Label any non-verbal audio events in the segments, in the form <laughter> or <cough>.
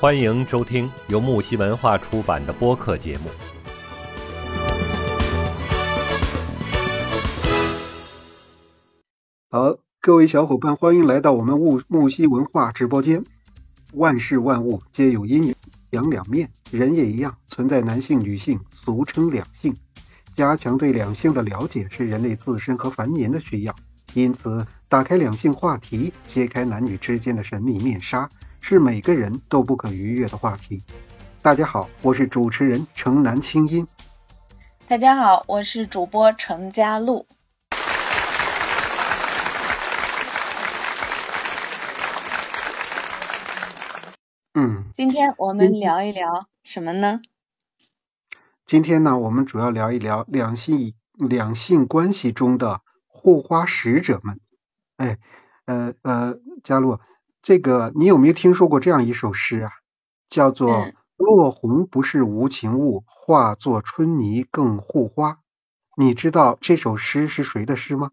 欢迎收听由木西文化出版的播客节目。好，各位小伙伴，欢迎来到我们木木西文化直播间。万事万物皆有阴阳两面，人也一样，存在男性、女性，俗称两性。加强对两性的了解是人类自身和繁衍的需要，因此打开两性话题，揭开男女之间的神秘面纱，是每个人都不可逾越的话题。大家好，我是主持人城南青音。大家好，我是主播程佳璐。嗯，今天我们聊一聊什么呢？今天呢，我们主要聊一聊两性两性关系中的护花使者们。哎，呃呃，佳璐，这个你有没有听说过这样一首诗啊？叫做嗯“落红不是无情物，化作春泥更护花”。你知道这首诗是谁的诗吗？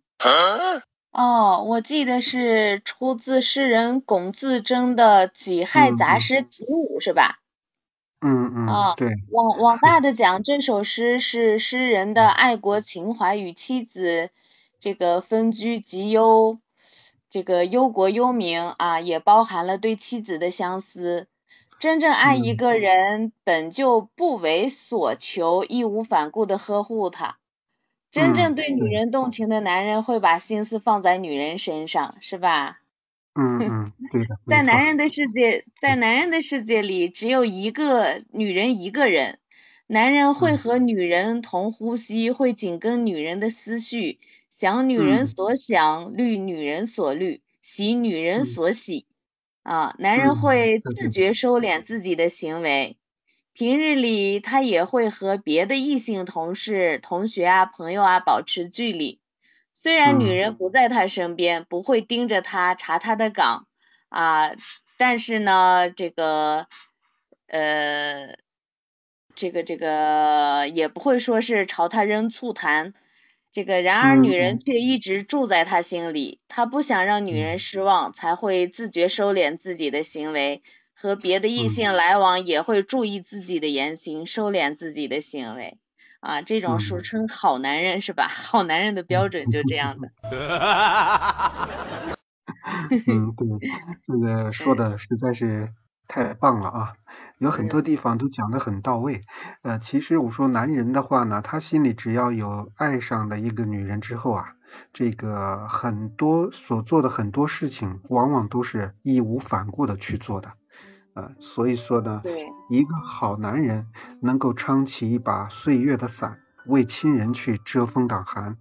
哦，我记得是出自诗人龚自珍的《己亥杂诗集五》，是吧？嗯嗯，啊对，往往大的讲，这首诗是诗人的爱国情怀与妻子这个分居及忧，这个忧国忧民啊，也包含了对妻子的相思。真正爱一嗯个人，本就不为所求，义无反顾的呵护他。真正嗯对女人动情的男人，会把心思放在女人身上，是吧？嗯嗯，<laughs> 对的，在男人的世界，在男人的世界里，只有一个女人一个人。男人会嗯和女人同呼吸，会紧跟女人的思绪，想女人嗯所想，虑女人所虑，喜女人嗯所喜。啊，男人嗯会自觉收敛自己的行为。平日里，他也会和别的异性同事、同学啊、朋友啊保持距离。虽然女嗯人不在他身边，不会盯着他查他的岗啊，但是呢，这个呃，这个这个也不会说是朝他扔醋坛。这个然而，嗯女人嗯却一直住在他心里，他不想让女人嗯失望，才会自觉收敛自己的行为。和别的异嗯性来往也会注意自己的言行，收敛自己的行为。啊，这种俗嗯称好男人是吧？好男人的标准就这样的。<laughs> 嗯，对，这个说的实在是太棒了啊！有很多地方都讲得很到位。呃，其实我说男人的话呢，他心里只要有爱上的一个女人之后啊，这个很多所做的很多事情，往往都是义无反顾的去做的。呃，所以说呢，对，一个好男人能够撑起一把岁月的伞，为亲人去遮风挡寒。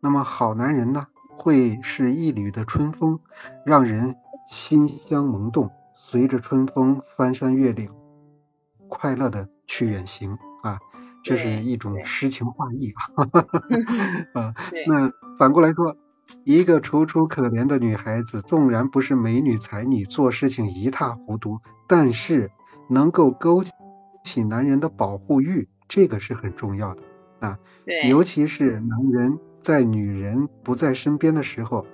那么好男人呢，会是一缕的春风，让人心香萌动，随着春风翻山越岭，快乐的去远行啊，这是一种诗情画意啊。<laughs> 啊，那反过来说，一个楚楚可怜的女孩子，纵然不是美女才女，做事情一塌糊涂，但是能够勾起男人的保护欲，这个是很重要的啊。对，尤其是男人在女人不在身边的时候，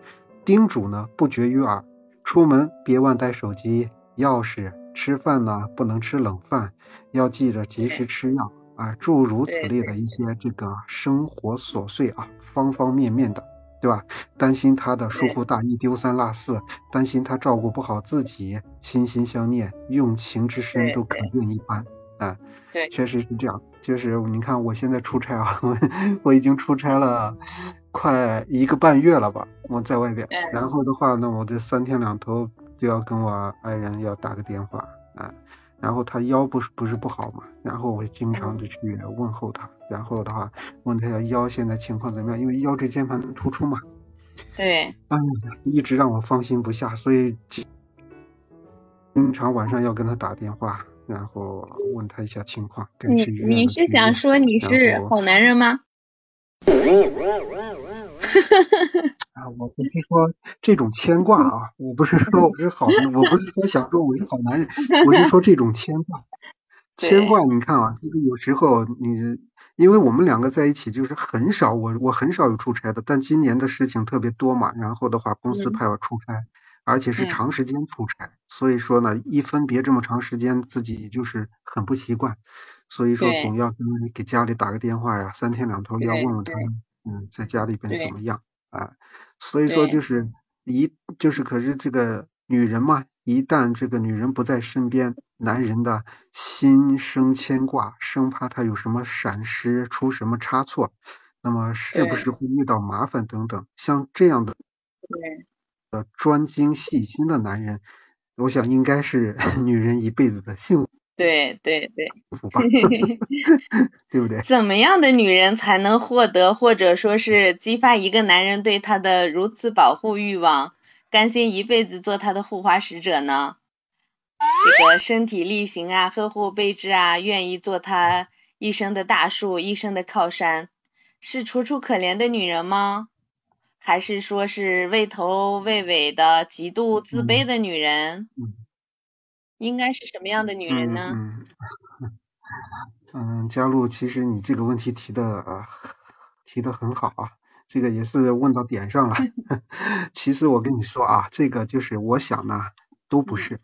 叮嘱呢不绝于耳。出门别忘带手机、钥匙，吃饭呢不能吃冷饭，要记得及时吃药啊，诸如此类的一些这个生活琐碎啊，方方面面的，对吧？担心他的疏忽大意、丢三落四，担心他照顾不好自己，心心相念，用情之深都肯定一般啊。对确实是这样，就是你看我现在出差啊，我 <laughs> 我已经出差了快一个半月了吧，我在外边，嗯然后的话呢，我这三天两头就要跟我爱人要打个电话啊，然后他腰不是不是不好嘛，然后我经常就去问候他，然后的话问他腰现在情况怎么样，因为腰椎间盘突出嘛，对，哎呀，一直让我放心不下，所以经经常晚上要跟他打电话，然后问他一下情况，该你你是想说你是好男人吗？<laughs> 啊，我不是说这种牵挂啊，我不是说我是好，我不是说想说我是好男人，我是说这种牵挂。<laughs> 牵挂，你看啊，就是有时候你，因为我们两个在一起，就是很少，我我很少有出差的，但今年的事情特别多嘛，然后的话，公司嗯。派我出差，而且是长时间出差，所以说呢，一分别这么长时间，自己就是很不习惯，所以说总要跟给家里打个电话呀，三天两头要问问他们，嗯，在家里边怎么样啊？所以说就是一就是可是这个女人嘛，一旦这个女人不在身边，男人的心生牵挂，生怕她有什么闪失，出什么差错，那么是不是会遇到麻烦等等，像这样的。对。专精细心的男人，我想应该是 <laughs> 女人一辈子的幸福。对对对，<laughs> 对不对？怎么样的女人才能获得，或者说是激发一个男人对她的如此保护欲望，甘心一辈子做他的护花使者呢？这个身体力行啊，呵护备至啊，愿意做他一生的大树，一生的靠山，是楚楚可怜的女人吗？还是说是畏头畏尾的、极度自卑的女人？嗯，应该是什么样的女人呢？嗯嗯，佳璐，其实你这个问题提的 <laughs> 提的很好啊，这个也是问到点上了。<laughs> 其实我跟你说啊，这个就是我想呢，都不是，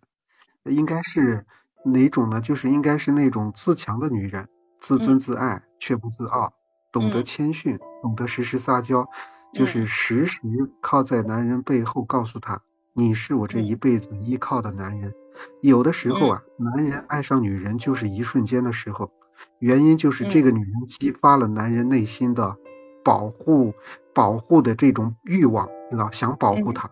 应该是哪种呢？就是应该是那种自强的女人，自尊自爱却不自傲，懂得谦逊，懂得时时撒娇。就是时时靠在男人背后，告诉他你是我这一辈子依靠的男人。有的时候啊，男人爱上女人就是一瞬间的时候，原因就是这个女人激发了男人内心的保护、保护的这种欲望，知道想保护她，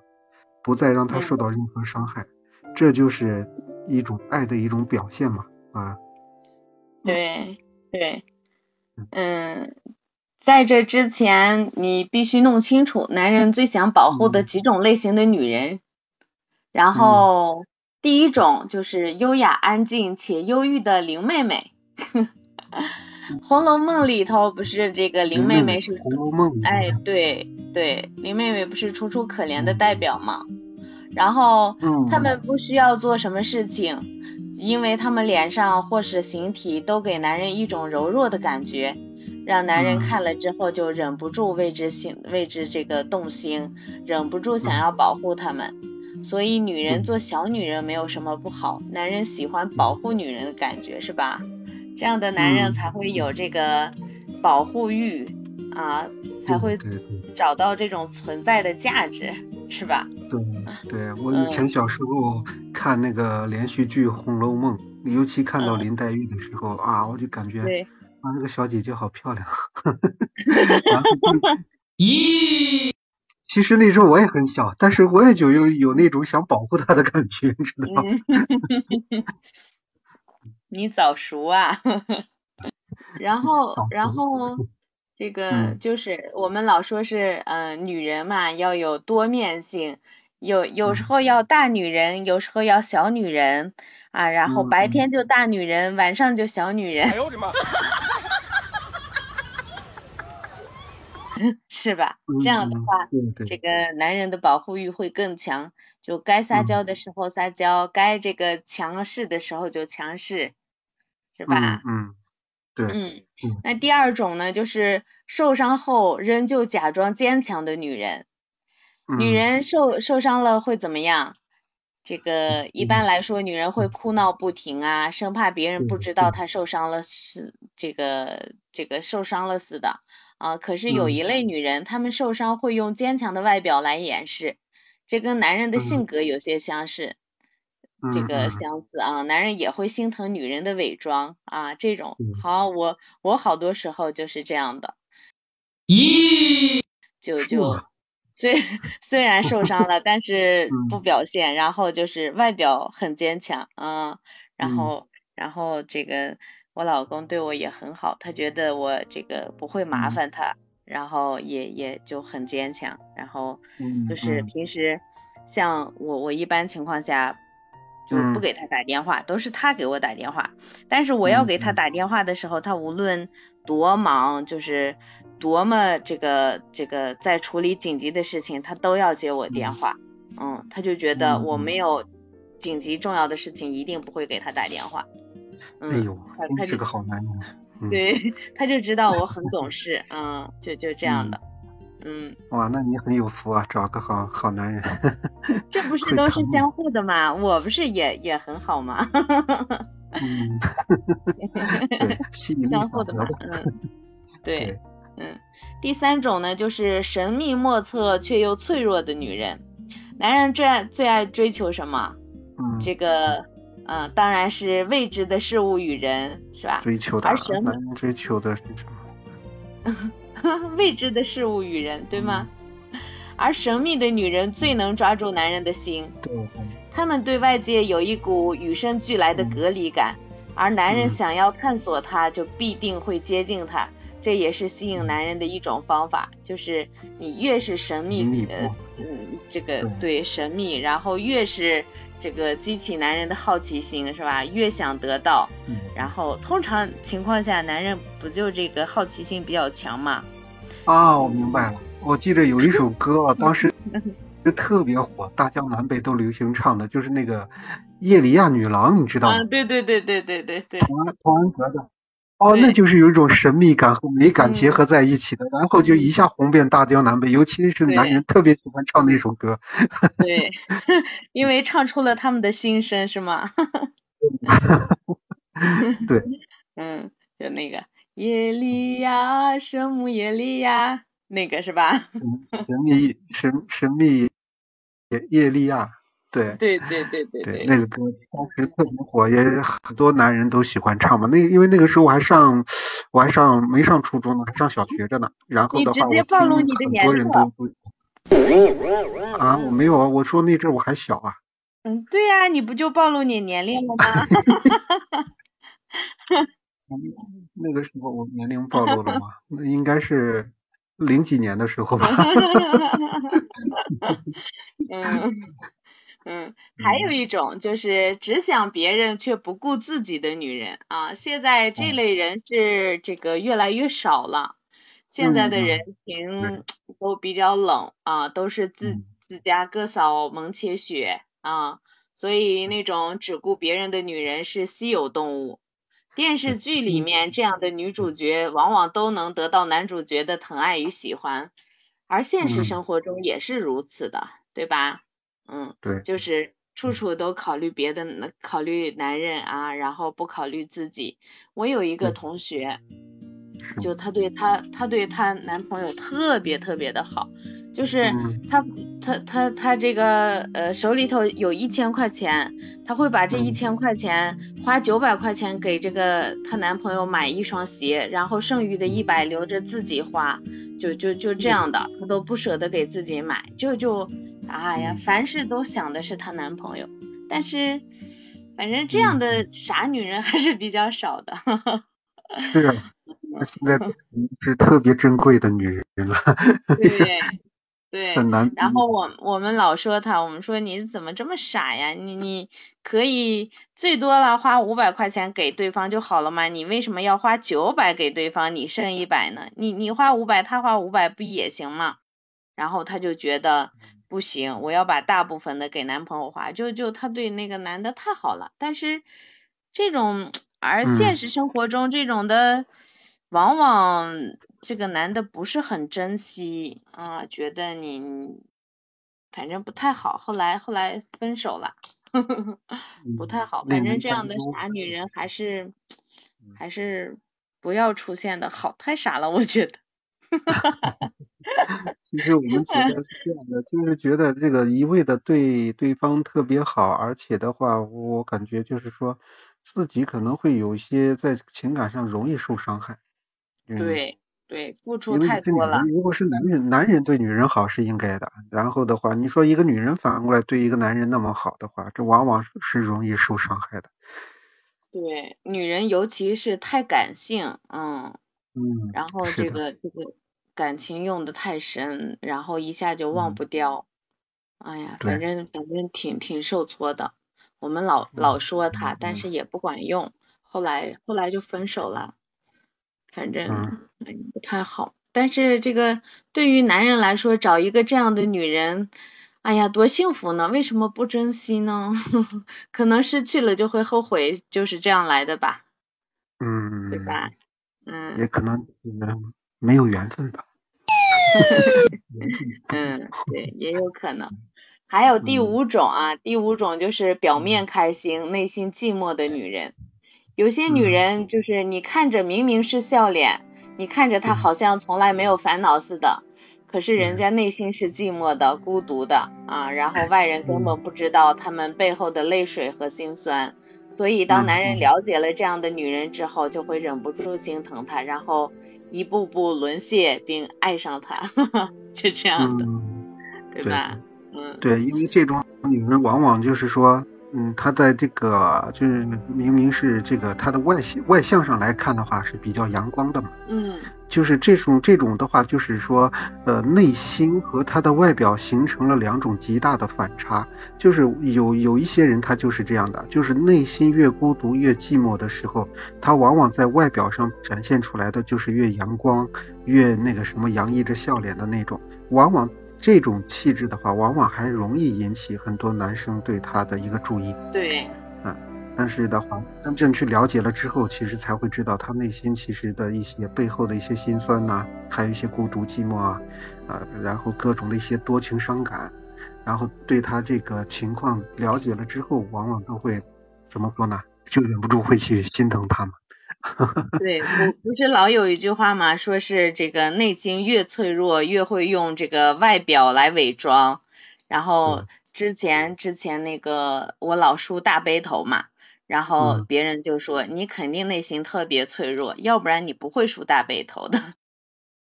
不再让她受到任何伤害，这就是一种爱的一种表现嘛啊。对对，嗯。在这之前，你必须弄清楚男人最想保护的几种类型的女人。然后，第一种就是优雅、安静且忧郁的林妹妹。<laughs>《红楼梦》里头不是这个林妹妹是？红楼梦。哎，对对，林妹妹不是楚楚可怜的代表吗？然后，他们不需要做什么事情，因为他们脸上或是形体都给男人一种柔弱的感觉。让男人看了之后就忍不住为之心为之这个动心，忍不住想要保护他们。所以女人做小女人没有什么不好，男人喜欢保护女人的感觉是吧？这样的男人才会有这个保护欲啊，才会找到这种存在的价值是吧？对，对 <laughs> 我以前小时候看那个连续剧《红楼梦》，尤其看到林黛玉的时候啊，我就感觉。啊，这个小姐姐好漂亮。<laughs> <laughs> 咦，其实那时候我也很小，但是我也就有有那种想保护他的感觉，知道吗？<laughs> 你早熟啊！然后，然后这个就是我们老说是，嗯，女人嘛要有多面性，有有时候要大女人，有时候要小女人啊，然后白天就大女人，晚上就小女人。<laughs> 哎呦我的妈！是吧？这样的话，这个男人的保护欲会更强，就该撒娇的时候撒娇，该这个强势的时候就强势，是吧？嗯，对。嗯，那第二种呢，就是受伤后仍旧假装坚强的女人。女人受受伤了会怎么样？这个一般来说，女人会哭闹不停啊，生怕别人不知道她受伤了，是这个这个受伤了似的。啊，可是有一类女人，她们受伤会用坚强的外表来掩饰，这跟男人的性格有些相似，这个相似啊，男人也会心疼女人的伪装啊，这种。好，我我好多时候就是这样的，咦，就就 <laughs> 虽虽然受伤了，但是不表现，然后就是外表很坚强啊，然后然后这个。我老公对我也很好，他觉得我这个不会麻烦他，然后也也就很坚强，然后就是平时像我我一般情况下就不给他打电话，都是他给我打电话，但是我要给他打电话的时候，他无论多忙，就是多么这个这个在处理紧急的事情，他都要接我电话，嗯，他就觉得我没有紧急重要的事情，一定不会给他打电话。哎呦，他是个好男人。对，他就知道我很懂事，嗯，就就这样的。嗯，哇，那你很有福啊，找个好好男人。<laughs> 这不是都是相互的吗？我不是也也很好吗？<laughs> 嗯，对，相互的嘛，嗯，对，嗯，第三种呢，就是神秘莫测却又脆弱的女人。男人最爱最爱追求什么？嗯，这个，嗯，当然是未知的事物与人，是吧？追求的，而神男人追求的是什么？<laughs> 未知的事物与人，对吗？而神秘的女人最能抓住男人的心。对。他们对外界有一股与生俱来的隔离感，而男人想要探索她，就必定会接近她。这也是吸引男人的一种方法，就是你越是神秘，呃，嗯，这个对神秘，然后越是这个激起男人的好奇心，是吧？越想得到，然后通常情况下，男人不就这个好奇心比较强嘛？啊，我明白了，我记得有一首歌，当时。就特别火，大江南北都流行唱的，就是那个叶里亚女郎，你知道吗？啊，对对对对对对对。童安童安格的。哦，那就是有一种神秘感和美感结合在一起的，然后就一下红遍大江南北，尤其是男人特别喜欢唱那首歌。<laughs> 对，<laughs> 因为唱出了他们的心声，是吗？<laughs> 对。嗯，就那个耶利亚，圣母耶利亚。那个是吧？神秘神神秘耶耶利亚，对对对对对对，那个歌当时特别火，也很多男人都喜欢唱嘛。那因为那个时候我还上我还上没上初中呢，还上小学着呢。然后的话，我听很多人都都啊，我没有啊，我说那阵我还小啊。嗯，对呀，你不就暴露你年龄了吗？<laughs> 那个时候我年龄暴露了吗？那应该是。零几年的时候吧。<laughs> 嗯嗯，还有一种就是只想别人却不顾自己的女人啊，现在这类人是这个越来越少了。现在的人。情都比较冷啊，都是自自家哥嫂蒙且血啊，所以那种只顾别人的女人是稀有动物。电视剧里面。这样的女主角往往都能得到男主角的疼爱与喜欢，而现实生活中也是如此的，对吧？嗯，对，就是。处处都考虑别的，考虑男人啊，然后不考虑自己。我有一个同。学，就她对她，她对她男朋友特别特别的好。就是她她她她这个呃手里头有一千块钱，她会把这一千块钱花九百块钱给这个她男朋友买一双鞋，然后剩余的一百留着自己花，就就就这样的，她都不舍得给自己买，就就哎呀，凡事都想的是她男朋友，但是反正这样的傻女人还是比较少的。是啊，现在是特别珍贵的女人了。<laughs> 对。对，然后我我们老说他，我们说你怎么这么傻呀？你你可以最多了花五百块钱给对方就好了嘛？你为什么要花九百给对方，你剩一百呢？你你花五百，他花五百不也行吗？然后她就觉得不行，我要把大部分的给男朋友花，就就她对那个男的太好了。但是这种而现实生活中这种的，往往。这个男的不是很珍惜啊，觉得你反正不太好，后来后来分手了，不太好。反正这样的傻女人还是还是不要出现的好，太傻了，我觉得。<laughs> 其实我们觉得是这样的，就是觉得这个一味的对对方特别好，而且的话，我感觉就是说自己可能会有一些在情感上容易受伤害。对。对，付出太多了。如果是男人，男人对女人好是应该的。然后的话，你说一个女人反过来对一个男人那么好的话，这往往是容易受伤害的。对，女人尤其是太感性，嗯嗯，然后这个这个感情用的太深，然后一下就忘不掉。哎呀，反正反正挺挺受挫的。我们老老说他，但是也不管用。后来后来就分手了。反正不太好，但是这个对于男人来说，找一个这样的女人，哎呀，多幸福呢！为什么不珍惜呢？<laughs> 可能失去了就会后悔，就是这样来的吧？嗯，对吧？嗯，也可能没有缘分吧。<laughs> 嗯，对，也有可能。还有第五种啊，第五种就是表面开心，内心寂寞的女人。有些女人就是你看着明明是笑脸，你看着她好像从来没有烦恼似的，可是人家内心是寂寞的、孤独的啊。然后外人根本不知道她们背后的泪水和心酸。所以当男人了解了这样的女人之后，就会忍不住心疼她，然后一步步沦陷并爱上他，<laughs> 就这样的，对吧？嗯，对，因为这种女人往往就是说。嗯，他在这个就是明明是这个他的外形外向上来看的话是比较阳光的嘛，嗯，就是这种这种的话就是说，呃，内心和他的外表形成了两种极大的反差，就是有有一些人他就是这样的，就是内心越孤独越寂寞的时候，他往往在外表上展现出来的就是越阳光越那个什么洋溢着笑脸的那种，往往。这种气质的话，往往还容易引起很多男生对她的一个注意。对，嗯，但是的话，真正去了解了之后，其实才会知道她内心其实的一些背后的一些心酸呐，还有一些孤独寂寞啊，啊，然后各种的一些多情伤感，然后对她这个情况了解了之后，往往都会怎么说呢？就忍不住会去心疼她嘛。<laughs> 对，不不是老有一句话嘛，说是这个内心越脆弱，越会用这个外表来伪装。然后之前之前那个我老梳大背头嘛，然后别人就说你肯定内心特别脆弱，要不然你不会梳大背头的。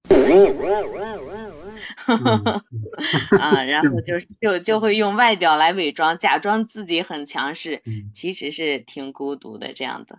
<laughs> 啊，然后就就就会用外表来伪装，假装自己很强势，其实是挺孤独的这样的。